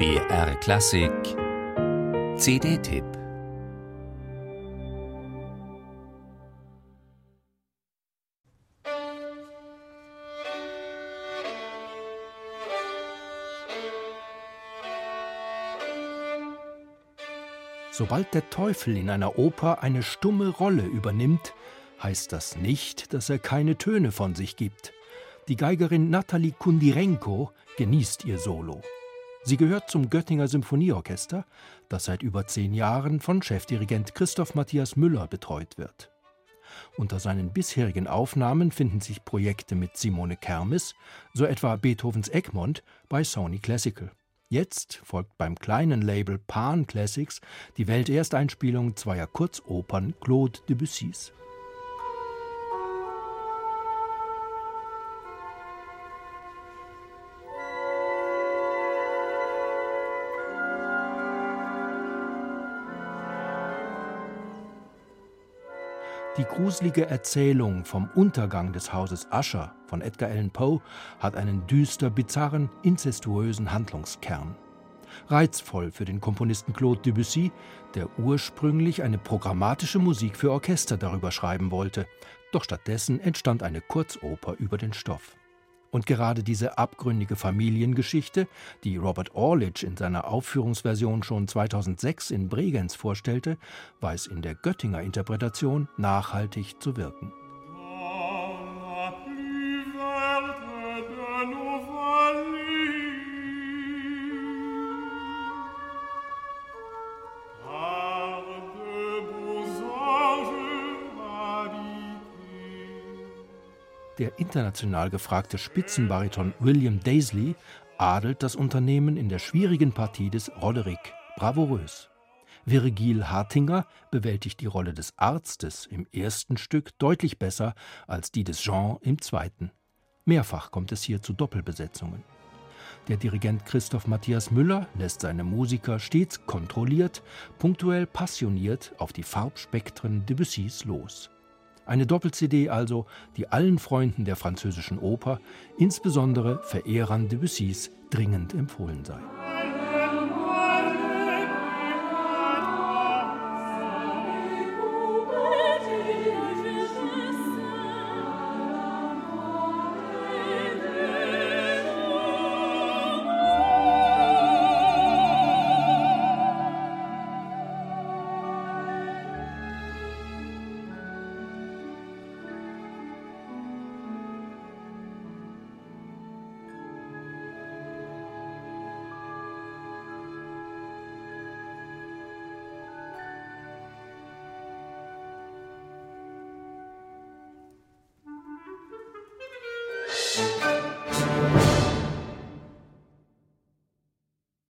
BR Klassik CD-Tipp Sobald der Teufel in einer Oper eine stumme Rolle übernimmt, heißt das nicht, dass er keine Töne von sich gibt. Die Geigerin Nathalie Kundirenko genießt ihr Solo. Sie gehört zum Göttinger Symphonieorchester, das seit über zehn Jahren von Chefdirigent Christoph Matthias Müller betreut wird. Unter seinen bisherigen Aufnahmen finden sich Projekte mit Simone Kermes, so etwa Beethovens Egmont bei Sony Classical. Jetzt folgt beim kleinen Label Pan Classics die Weltersteinspielung zweier Kurzopern Claude Debussys. Die gruselige Erzählung vom Untergang des Hauses Usher von Edgar Allan Poe hat einen düster bizarren, inzestuösen Handlungskern. Reizvoll für den Komponisten Claude Debussy, der ursprünglich eine programmatische Musik für Orchester darüber schreiben wollte, doch stattdessen entstand eine Kurzoper über den Stoff. Und gerade diese abgründige Familiengeschichte, die Robert Orlich in seiner Aufführungsversion schon 2006 in Bregenz vorstellte, weiß in der Göttinger Interpretation nachhaltig zu wirken. Der international gefragte Spitzenbariton William Daisley adelt das Unternehmen in der schwierigen Partie des Roderick bravourös. Virgil Hartinger bewältigt die Rolle des Arztes im ersten Stück deutlich besser als die des Jean im zweiten. Mehrfach kommt es hier zu Doppelbesetzungen. Der Dirigent Christoph Matthias Müller lässt seine Musiker stets kontrolliert, punktuell passioniert auf die Farbspektren Debussys los. Eine Doppel-CD also, die allen Freunden der französischen Oper, insbesondere Verehrern Debussys, dringend empfohlen sei.